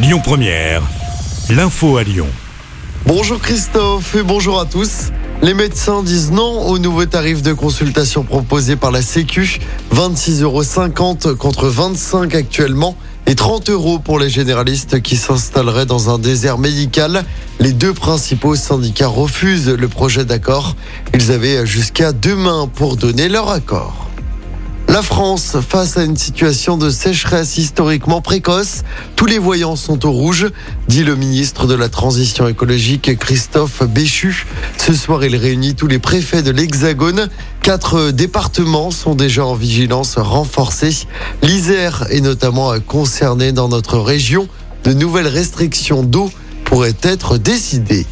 Lyon Première, l'info à Lyon. Bonjour Christophe et bonjour à tous. Les médecins disent non aux nouveaux tarifs de consultation proposés par la Sécu. 26,50 euros contre 25 actuellement et 30 euros pour les généralistes qui s'installeraient dans un désert médical. Les deux principaux syndicats refusent le projet d'accord. Ils avaient jusqu'à demain pour donner leur accord. La France, face à une situation de sécheresse historiquement précoce, tous les voyants sont au rouge, dit le ministre de la Transition écologique Christophe Béchu. Ce soir, il réunit tous les préfets de l'Hexagone. Quatre départements sont déjà en vigilance renforcée. L'Isère est notamment concerné dans notre région. De nouvelles restrictions d'eau pourraient être décidées.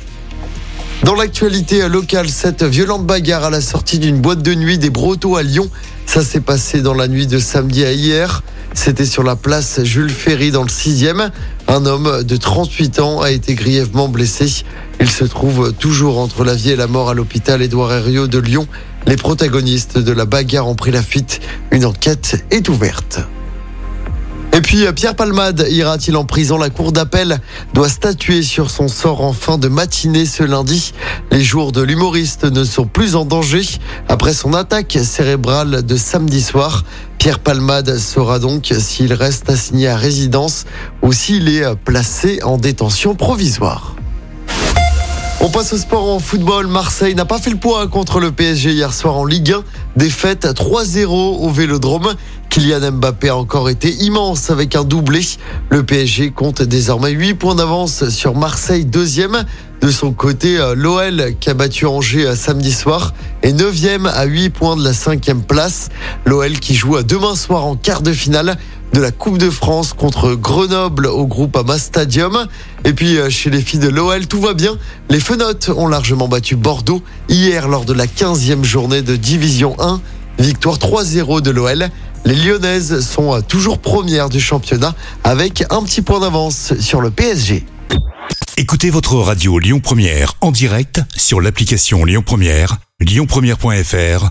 Dans l'actualité locale, cette violente bagarre à la sortie d'une boîte de nuit des Brotteaux à Lyon ça s'est passé dans la nuit de samedi à hier. C'était sur la place Jules Ferry dans le 6e. Un homme de 38 ans a été grièvement blessé. Il se trouve toujours entre la vie et la mort à l'hôpital Édouard Herriot de Lyon. Les protagonistes de la bagarre ont pris la fuite. Une enquête est ouverte. Et puis Pierre Palmade ira-t-il en prison? La cour d'appel doit statuer sur son sort en fin de matinée ce lundi. Les jours de l'humoriste ne sont plus en danger après son attaque cérébrale de samedi soir. Pierre Palmade saura donc s'il reste assigné à résidence ou s'il est placé en détention provisoire. On passe au sport en football. Marseille n'a pas fait le poids contre le PSG hier soir en Ligue 1. Défaite 3-0 au Vélodrome. Kylian Mbappé a encore été immense avec un doublé. Le PSG compte désormais 8 points d'avance sur Marseille deuxième. De son côté, euh, l'OL qui a battu Angers euh, samedi soir est 9e à 8 points de la cinquième place. L'OL qui joue demain soir en quart de finale de la Coupe de France contre Grenoble au groupe Ama Stadium. Et puis euh, chez les filles de l'OL, tout va bien. Les Fenotes ont largement battu Bordeaux hier lors de la 15e journée de Division 1. Victoire 3-0 de l'OL. Les Lyonnaises sont toujours premières du championnat avec un petit point d'avance sur le PSG. Écoutez votre radio Lyon Première en direct sur l'application Lyon Première, lyonpremière.fr